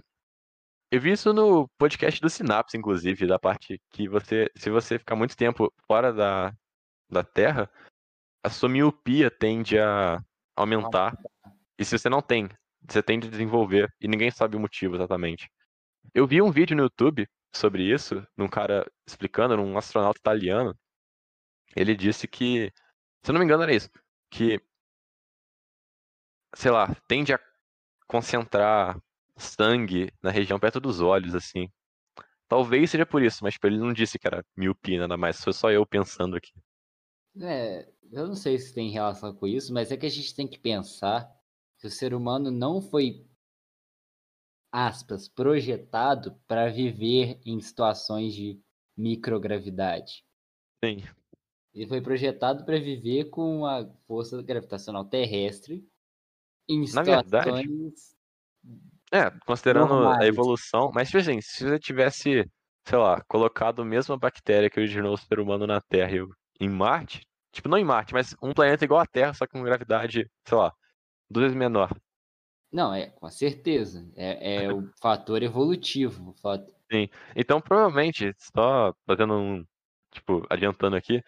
S1: Eu vi isso no podcast do Sinapse, inclusive, da parte que você. Se você ficar muito tempo fora da, da Terra, a sua miopia tende a aumentar. E se você não tem, você tende a desenvolver. E ninguém sabe o motivo exatamente. Eu vi um vídeo no YouTube sobre isso, num cara explicando, num astronauta italiano. Ele disse que, se eu não me engano, era isso. Que, sei lá, tende a concentrar sangue na região perto dos olhos, assim. Talvez seja por isso, mas tipo, ele não disse que era miopia, nada mais. Foi só eu pensando aqui.
S2: É, eu não sei se tem relação com isso, mas é que a gente tem que pensar que o ser humano não foi, aspas, projetado para viver em situações de microgravidade.
S1: Sim.
S2: Ele foi projetado para viver com a força gravitacional terrestre em
S1: Na verdade,
S2: situações.
S1: É, considerando a evolução, mas tipo assim, se você tivesse, sei lá, colocado a mesma bactéria que originou o ser humano na Terra e em Marte, tipo, não em Marte, mas um planeta igual a Terra, só que com gravidade, sei lá, duas vezes menor.
S2: Não, é, com certeza. É, é o fator evolutivo. O fator...
S1: Então, provavelmente, só fazendo um, tipo, adiantando aqui,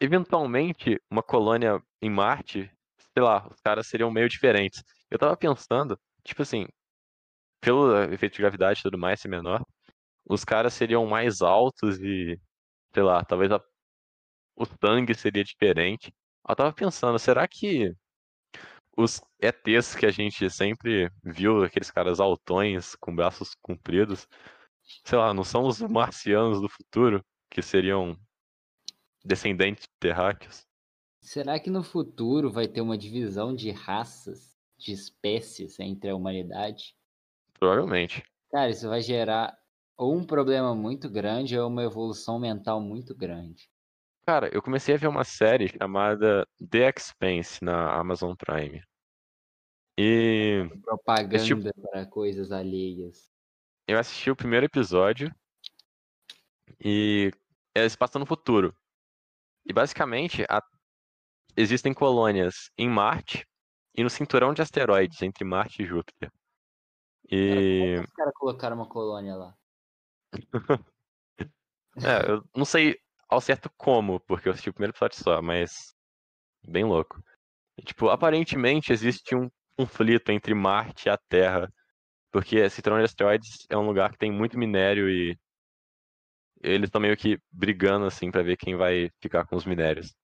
S1: eventualmente uma colônia em Marte, sei lá, os caras seriam meio diferentes. Eu tava pensando, tipo assim, pelo efeito de gravidade e tudo mais ser menor, os caras seriam mais altos e, sei lá, talvez a- o sangue seria diferente. Eu tava pensando, será que os ETs que a gente sempre viu, aqueles caras altões com braços compridos, sei lá, não são os marcianos do futuro que seriam descendentes de terráqueos?
S2: Será que no futuro vai ter uma divisão de raças, de espécies entre a humanidade?
S1: Provavelmente.
S2: Cara, isso vai gerar ou um problema muito grande ou uma evolução mental muito grande.
S1: Cara, eu comecei a ver uma série chamada The Expanse na Amazon Prime. E
S2: Propaganda para coisas alheias.
S1: eu assisti o primeiro episódio e eles passam no futuro. E basicamente a- existem colônias em Marte e no cinturão de asteroides entre Marte e Júpiter. E
S2: Os caras colocaram uma colônia lá.
S1: é, eu não sei ao certo como, porque eu assisti o primeiro episódio só, mas bem louco. E, tipo, aparentemente existe um conflito entre Marte e a Terra, porque cinturão de asteroides é um lugar que tem muito minério e eles estão meio que brigando assim pra ver quem vai ficar com os minérios.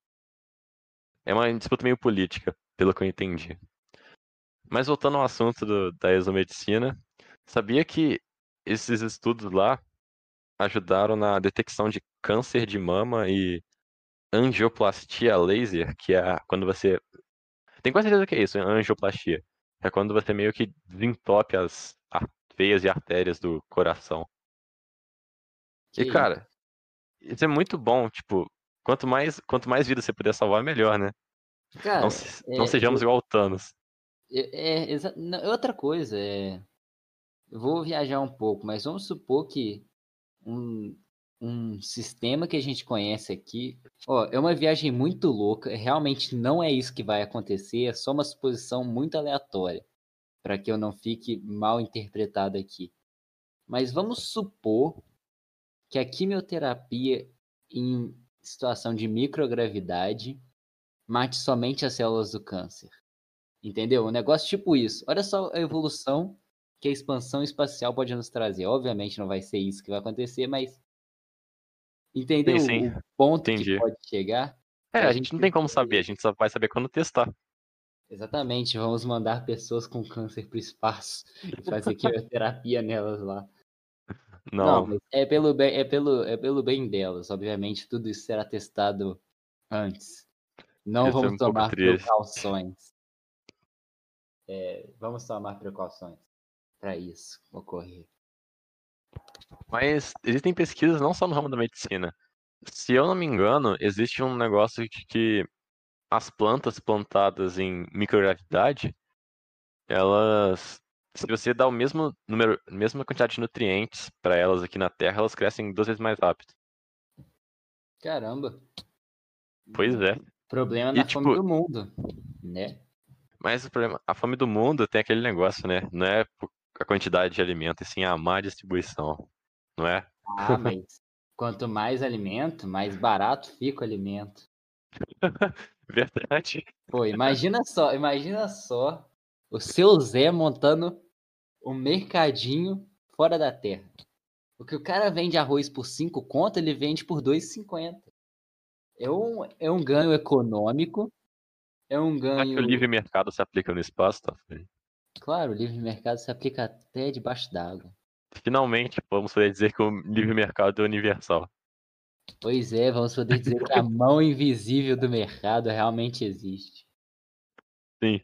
S1: É uma disputa meio política, pelo que eu entendi. Mas voltando ao assunto do- da exomedicina, sabia que esses estudos lá ajudaram na detecção de câncer de mama e angioplastia laser, que é quando você. Tem quase certeza que é isso, angioplastia. É quando você meio que desentope as veias e artérias do coração.
S2: Que
S1: E, cara, isso é muito bom, tipo, quanto mais, quanto mais vida você puder salvar, melhor, né?
S2: Cara,
S1: Não, se- não
S2: é,
S1: sejamos igual o Thanos.
S2: É, é, é outra coisa, é. Eu vou viajar um pouco, mas vamos supor que um, um sistema que a gente conhece aqui. Ó, é uma viagem muito louca, realmente não é isso que vai acontecer, é só uma suposição muito aleatória, para que eu não fique mal interpretado aqui. Mas vamos supor que a quimioterapia em situação de microgravidade mate somente as células do câncer. Entendeu? Um negócio tipo isso. Olha só a evolução que a expansão espacial pode nos trazer. Obviamente não vai ser isso que vai acontecer, mas. Entendeu
S1: sim.
S2: o ponto
S1: Entendi.
S2: que pode chegar?
S1: É,
S2: A
S1: a gente não tem como saber, a gente só vai saber quando testar.
S2: Exatamente, vamos mandar pessoas com câncer para o espaço e fazer quimioterapia nelas lá.
S1: Não,
S2: mas é pelo, bem, é, pelo, é pelo bem delas. Obviamente, tudo isso será testado antes. Não
S1: Isso é
S2: vamos
S1: um
S2: tomar precauções. É, vamos tomar precauções para isso ocorrer.
S1: Mas existem pesquisas não só no ramo da medicina. Se eu não me engano, existe um negócio de que as plantas plantadas em microgravidade, elas. Se você dá o mesmo número, mesma quantidade de nutrientes para elas aqui na Terra, elas crescem duas vezes mais rápido.
S2: Caramba.
S1: Pois é.
S2: Problema
S1: E,
S2: na
S1: tipo-
S2: fome do mundo, né?
S1: Mas o problema, a fome do mundo tem aquele negócio, né? Não é a quantidade de alimento, e sim a má distribuição. Não é?
S2: Ah, mas quanto mais alimento, mais barato fica o alimento.
S1: Verdade.
S2: Pô, imagina só, imagina só o seu Zé montando um mercadinho fora da terra. O que o cara vende arroz por 5 conto, ele vende por 2,50. É um, é um ganho econômico, é um
S1: Será que o
S2: ganho...
S1: livre mercado se aplica no espaço, tá?
S2: Claro, o livre mercado se aplica até debaixo d'água.
S1: Finalmente, vamos poder dizer que o livre mercado é universal.
S2: Pois é, vamos poder dizer que a mão invisível do mercado realmente existe.
S1: Sim.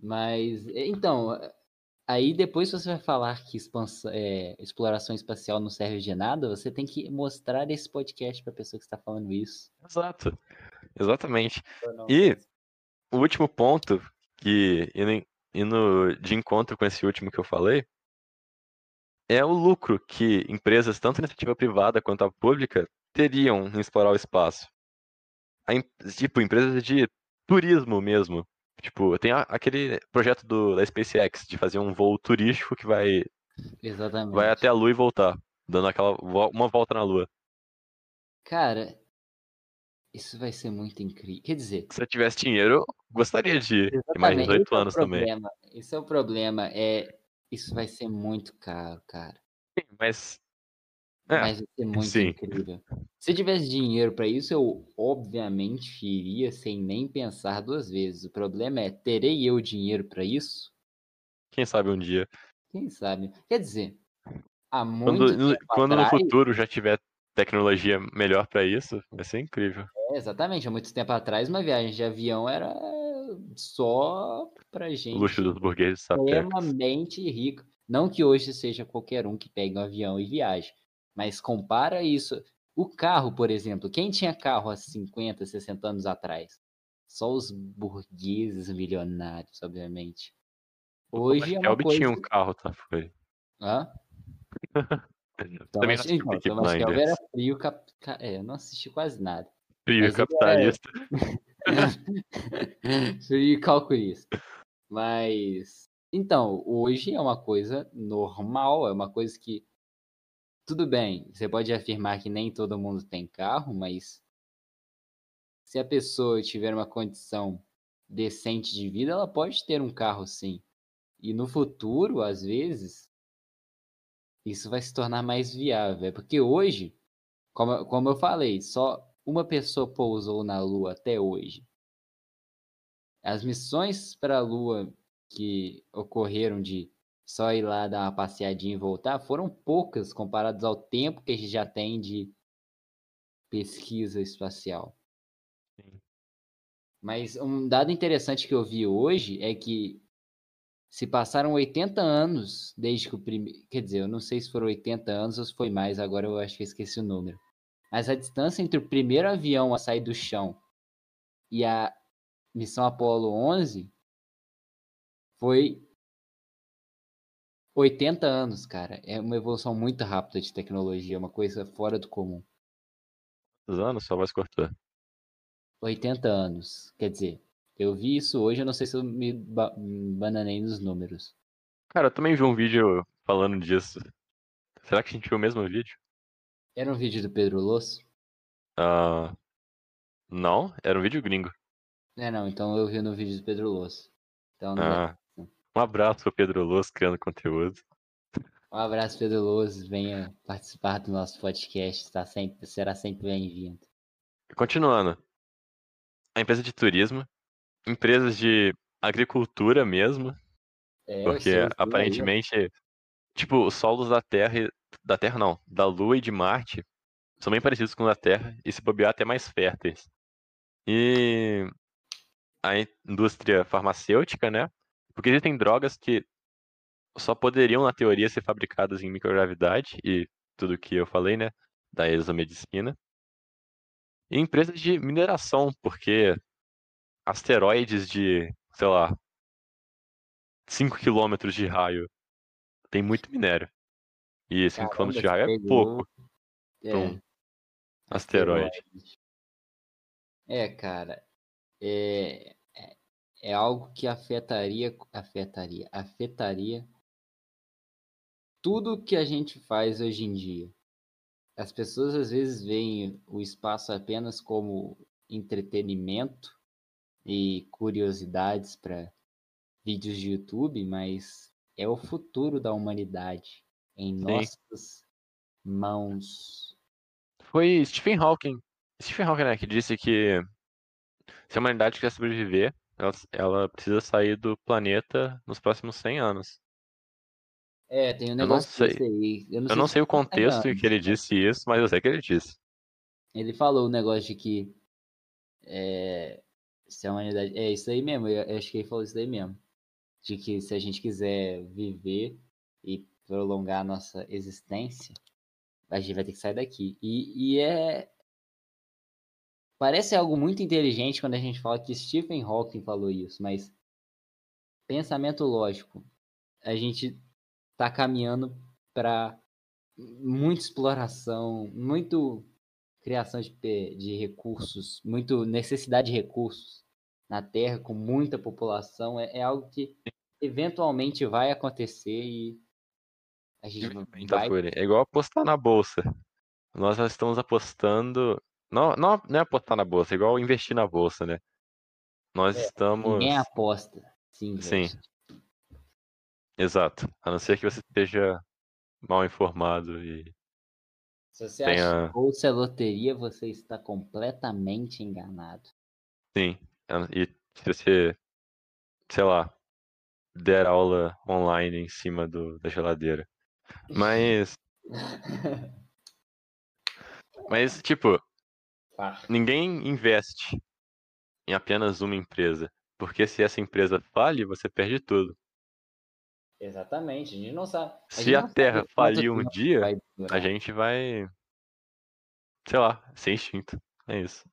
S2: Mas, é, então, aí depois você vai falar que expansão, é, exploração espacial não serve de nada, você tem que mostrar esse podcast para a pessoa que está falando isso.
S1: Exato. Exatamente. E o último ponto, que indo, indo de encontro com esse último que eu falei, é o lucro que empresas, tanto iniciativa privada quanto a pública, teriam em explorar o espaço. Tipo, empresas de turismo mesmo. Tipo, tem aquele projeto do, da SpaceX de fazer um voo turístico que vai,
S2: Exatamente.
S1: vai até a Lua e voltar, dando aquela uma volta na Lua.
S2: Cara, isso vai ser muito incrível. Quer dizer,
S1: Se eu tivesse dinheiro, eu gostaria de mais de
S2: exatamente,
S1: 18
S2: esse é
S1: anos também.
S2: problema. Esse é o problema, é isso vai ser muito caro, cara.
S1: Sim, Mas É,
S2: Mas vai ser muito
S1: sim.
S2: incrível. Se eu tivesse dinheiro pra isso, eu obviamente iria sem nem pensar duas vezes. O problema é, terei eu dinheiro pra isso?
S1: quem sabe um dia.
S2: Quem sabe? Quer dizer, há muito
S1: Quando, no,
S2: tempo
S1: quando no
S2: atrás,
S1: futuro já tiver tecnologia melhor pra isso, vai ser incrível.
S2: é, exatamente, há muito tempo atrás, uma viagem de avião era só pra
S1: O
S2: gente
S1: luxo dos burgueses sapecas.
S2: extremamente rico. Não que hoje seja qualquer um que pegue um avião e viaje, mas compara isso. O carro, por exemplo, quem tinha carro há 50, 60 anos atrás? Só os burgueses milionários, obviamente. Hoje é uma
S1: Shelby
S2: coisa...
S1: tinha um carro, tá? Foi.
S2: Hã?
S1: Também
S2: Thomas,
S1: assisti
S2: então, Thomas Shelby
S1: Blinders.
S2: era frio, é, eu não assisti quase nada.
S1: Frio capitalista.
S2: frio e calculista. Mas, então, hoje é uma coisa normal, é uma coisa que, tudo bem, você pode afirmar que nem todo mundo tem carro, mas se a pessoa tiver uma condição decente de vida, ela pode ter um carro sim. E no futuro, às vezes, isso vai se tornar mais viável. É Porque hoje, como, eu- como eu falei, só uma pessoa pousou na Lua até hoje. As missões para a Lua que ocorreram de só ir lá dar uma passeadinha e voltar foram poucas comparadas ao tempo que a gente já tem de pesquisa espacial.
S1: Sim.
S2: Mas um dado interessante que eu vi hoje é que se passaram 80 anos desde que o primeiro. Quer dizer, eu não sei se foram 80 anos ou se foi mais, agora eu acho que eu esqueci o número. Mas a distância entre o primeiro avião a sair do chão e a missão Apollo 11 foi 80 anos, cara. É uma evolução muito rápida de tecnologia, uma coisa fora do comum.
S1: Quantos anos? Sua voz cortou.
S2: 80 anos. Quer dizer, eu vi isso hoje, eu não sei se eu me ba- bananei nos números.
S1: Cara, eu também vi um vídeo falando disso. Será que a gente viu o mesmo vídeo?
S2: Era um vídeo do Pedro Losso?
S1: Ah, não, era um vídeo gringo.
S2: É, não, então eu vi no vídeo do Pedro Losso. Então.
S1: Ah, um abraço pro Pedro Luz criando conteúdo.
S2: Um abraço, Pedro Losso. Venha participar do nosso podcast. Está sempre, será sempre bem-vindo.
S1: Continuando. A empresa de turismo, empresas de agricultura mesmo,
S2: É,
S1: porque
S2: ouviu aí,
S1: aparentemente, tipo, os solos da Terra, e- da Terra não, da Lua e de Marte são bem parecidos com os da Terra e se bobear até mais férteis. E a in- indústria farmacêutica, né? Porque existem drogas que só poderiam, na teoria, ser fabricadas em microgravidade e tudo que eu falei, né? Da exomedicina. E empresas de mineração, porque asteroides de, sei lá, 5 quilômetros de raio tem muito minério. E 5 km de raio é pouco
S2: é,
S1: um asteroide.
S2: É, cara, é, é, é algo que afetaria, afetaria, afetaria tudo que a gente faz hoje em dia. As pessoas às vezes veem o espaço apenas como entretenimento e curiosidades para vídeos de YouTube, mas é o futuro da humanidade em Sim. nossas mãos.
S1: Foi Stephen Hawking, Stephen Hawking, né, que disse que se a humanidade quer sobreviver, ela, ela precisa sair do planeta nos próximos 100 anos.
S2: É, tem um negócio
S1: eu não sei.
S2: aí.
S1: Eu não, eu sei, não sei o contexto em que ele disse isso, mas eu sei que ele disse.
S2: Ele falou o negócio de que é, se a humanidade. É isso aí mesmo, eu acho que ele falou isso aí mesmo. De que se a gente quiser viver e prolongar a nossa existência, a gente vai ter que sair daqui. E, e é. Parece algo muito inteligente quando a gente fala que Stephen Hawking falou isso, mas pensamento lógico. A gente está caminhando para muita exploração, muito criação de, de recursos, muito necessidade de recursos na Terra com muita população é, é algo que eventualmente vai acontecer e a gente vai...
S1: É igual apostar na bolsa. Nós já estamos apostando. Não, não, não é apostar na bolsa, é igual investir na bolsa, né? Nós é, estamos.
S2: Ninguém aposta. Sim,
S1: Sim. Exato. A não ser que você esteja mal informado e.
S2: Se você tenha... acha que bolsa é loteria, você está completamente enganado.
S1: Sim. E se você, sei lá, der aula online em cima do, da geladeira. Mas. Mas, tipo, ninguém investe em apenas uma empresa. Porque se essa empresa fale, você perde tudo.
S2: Exatamente, a gente não sabe. A
S1: Se a Terra falir um dia, a gente vai. Sei lá, sem instinto. É isso.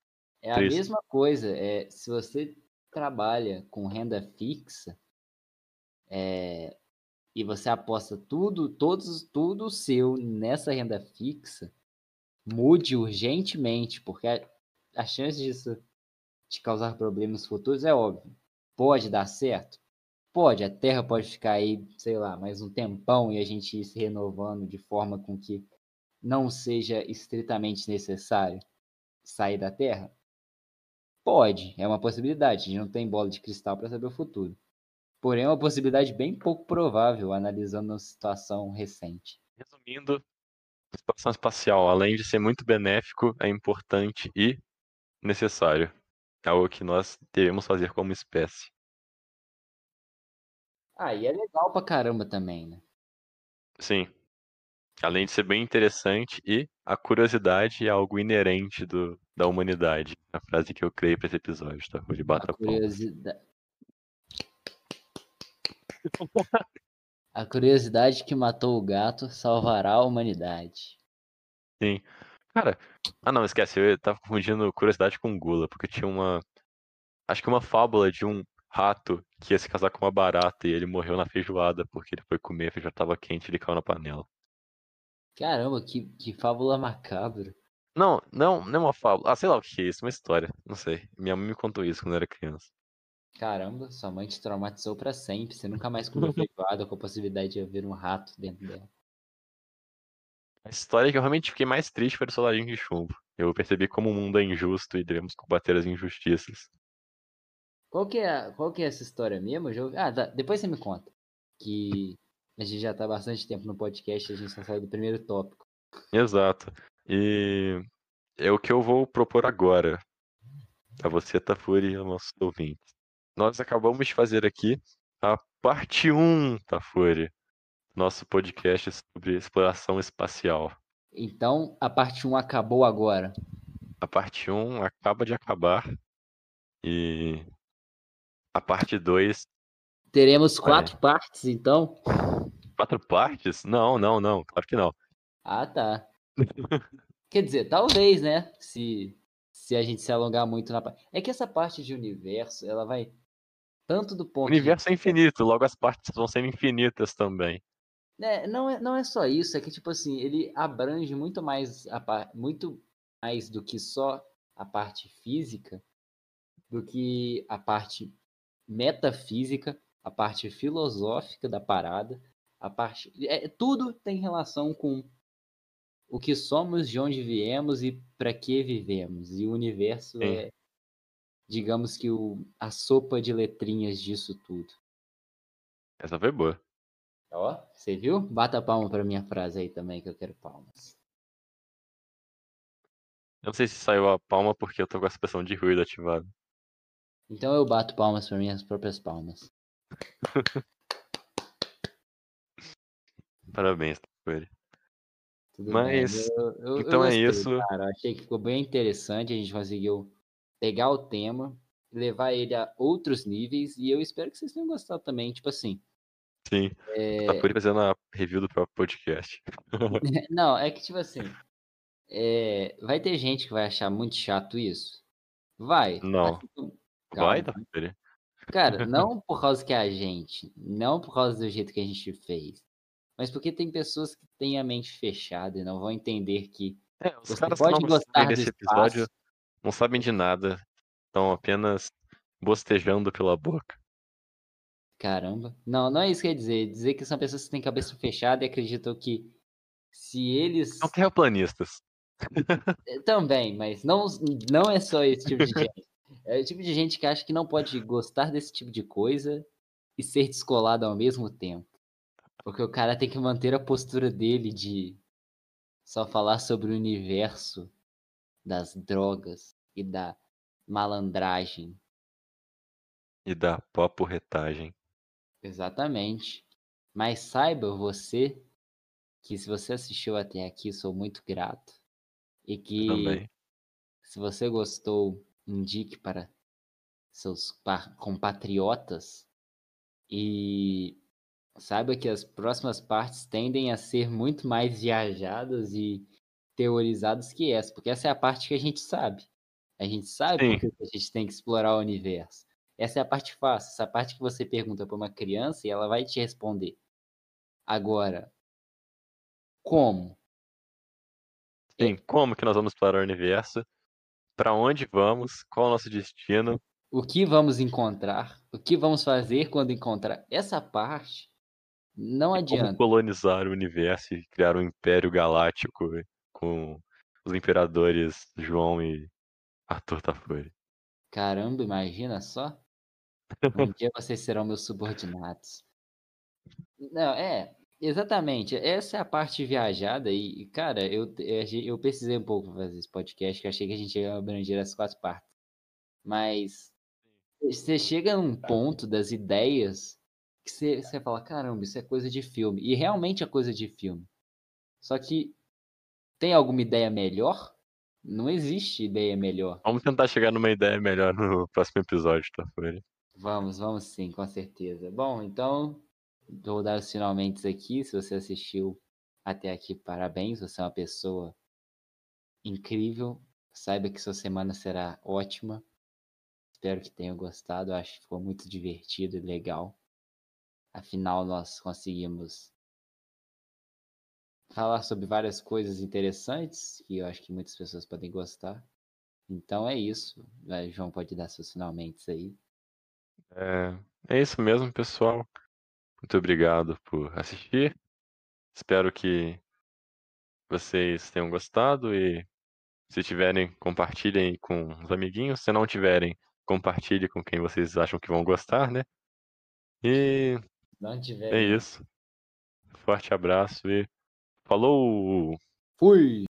S2: É a Triste. mesma coisa. É, se você trabalha com renda fixa é, e você aposta tudo, todos, tudo seu nessa renda fixa, mude urgentemente, porque a, a chance disso te causar problemas futuros é óbvio. Pode dar certo? Pode, a Terra pode ficar aí, sei lá, mais um tempão e a gente ir se renovando de forma com que não seja estritamente necessário sair da Terra? Pode, é uma possibilidade. A gente não tem bola de cristal para saber o futuro. Porém, é uma possibilidade bem pouco provável, analisando a situação recente.
S1: Resumindo, a exploração espacial, além de ser muito benéfico, é importante e necessário. É algo que nós devemos fazer como espécie.
S2: Ah, e é legal pra caramba também, né?
S1: Sim. Além de ser bem interessante e a curiosidade é algo inerente do, da humanidade. A frase que eu criei para esse episódio, tá? De bata
S2: a curiosidade. a curiosidade que matou o gato salvará a humanidade.
S1: Sim. Cara, ah não, esquece, eu tava confundindo curiosidade com gula, porque tinha uma. Acho que uma fábula de um rato que ia se casar com uma barata e ele morreu na feijoada porque ele foi comer, a feijoada tava quente e ele caiu na panela.
S2: Caramba, que, que fábula macabra.
S1: Não, não, não é uma fábula. Ah, sei lá o que é isso, uma história. Não sei. Minha mãe me contou isso quando eu era criança.
S2: Caramba, sua mãe te traumatizou para sempre. Você nunca mais comeu feijoada com a possibilidade de haver um rato dentro dela.
S1: A história que eu realmente fiquei mais triste foi do soldadinho de chumbo. Eu percebi como o mundo é injusto e devemos combater as injustiças.
S2: Qual que é, qual que é essa história mesmo? Ah, tá. depois você me conta. Que a gente já tá bastante tempo no podcast, a gente só saiu do primeiro tópico.
S1: Exato. E é o que eu vou propor agora. A você, Tafuri, e aos nossos ouvintes. Nós acabamos de fazer aqui a parte 1, Tafuri. Nosso podcast sobre exploração espacial.
S2: Então, a parte 1 acabou agora.
S1: A parte 1 acaba de acabar. E a parte 2.
S2: Teremos quatro partes, então?
S1: Quatro partes? Não, não, não, claro que não.
S2: Ah, tá. Quer dizer, talvez, né? Se, se a gente se alongar muito na parte. É que essa parte de universo, ela vai tanto do
S1: O
S2: ponto de
S1: universo é infinito, logo as partes vão ser infinitas também.
S2: É, não, é, não é só isso, é que, tipo assim, ele abrange muito mais, a par... muito mais do que só a parte física, do que a parte metafísica, a parte filosófica da parada, a parte. É, tudo tem relação com o que somos, de onde viemos e para que vivemos. E o universo
S1: Sim.
S2: é, digamos que, o, a sopa de letrinhas disso tudo.
S1: Essa foi boa.
S2: Ó, você viu? Bata a palma pra minha frase aí também, que eu quero palmas.
S1: Eu não sei se saiu a palma porque eu tô com a supressão de ruído ativada.
S2: Então eu bato palmas pra minhas próprias palmas.
S1: Parabéns, Tafuri.
S2: Tudo
S1: Mas,
S2: bem. Eu, eu- eu
S1: então é
S2: gostei,
S1: isso.
S2: Cara, achei que ficou bem interessante. A gente conseguiu pegar o tema, levar ele a outros níveis. E eu espero que vocês tenham gostado também. Tipo assim,
S1: Sim.
S2: é,
S1: fazendo a review do próprio podcast.
S2: não, é que tipo assim, é, vai ter gente que vai achar muito chato isso? Vai.
S1: Não.
S2: Tipo,
S1: Vai,
S2: calma.
S1: Tafuri?
S2: Cara, não por causa que é a gente, não por causa do jeito que a gente fez, mas porque tem pessoas que têm a mente fechada e não vão entender que
S1: É, os
S2: Você
S1: caras
S2: pode
S1: não
S2: gostar
S1: desse episódio
S2: espaço.
S1: não sabem de nada. Estão apenas bostejando pela boca.
S2: Caramba. Não, não é isso que quer dizer. Dizer que são pessoas que têm cabeça fechada e acreditam que se eles.
S1: São terraplanistas.
S2: Eh, Também, mas não, não é só esse tipo de gente. É o tipo de gente que acha que não pode gostar desse tipo de coisa e ser descolado ao mesmo tempo. Porque o cara tem que manter a postura dele de só falar sobre o universo das drogas e da malandragem.
S1: E da retagem.
S2: Exatamente. Mas saiba você que se você assistiu até aqui, sou muito grato. E que
S1: Também.
S2: se você gostou, indique para seus compatriotas e saiba que as próximas partes tendem a ser muito mais viajadas e teorizadas que essa, porque essa é a parte que a gente sabe. A gente sabe que a gente tem que explorar o universo. Essa é a parte fácil, essa parte que você pergunta para uma criança e ela vai te responder. Agora, como?
S1: Sim, como que nós vamos explorar o universo? Pra onde vamos? Qual é o nosso destino?
S2: O que vamos encontrar? O que vamos fazer quando encontrar? Essa parte não
S1: Como
S2: adianta.
S1: colonizar o universo e criar um império galáctico com os imperadores João e Arthur Tafuri.
S2: Caramba, imagina só. Um dia vocês serão meus subordinados. Não, é, exatamente. Essa é a parte viajada e, cara, eu, eu pesquisei um pouco fazer esse podcast, que eu achei que a gente ia abranger as quatro partes. Mas você chega num ponto das ideias que você, você fala, caramba, isso é coisa de filme. E realmente é coisa de filme. Só que tem alguma ideia melhor? Não existe ideia melhor.
S1: Vamos tentar chegar numa ideia melhor no próximo episódio, Tafuri.
S2: Vamos, vamos sim, com certeza. Bom, então, vou dar os finalmente aqui. Se você assistiu até aqui, parabéns. Você é uma pessoa incrível. Saiba que sua semana será ótima. Espero que tenha gostado. Acho que ficou muito divertido e legal. Afinal, nós conseguimos falar sobre várias coisas interessantes que eu acho que muitas pessoas podem gostar. Então é isso. Vai, João pode dar seus finalmente aí.
S1: É, é isso mesmo, pessoal. Muito obrigado por assistir. Espero que vocês tenham gostado e se tiverem, compartilhem com os amiguinhos. Se não tiverem, compartilhe com quem vocês acham que vão gostar, né? E
S2: Não tiver.
S1: é isso. Forte abraço e falou!
S2: Fui!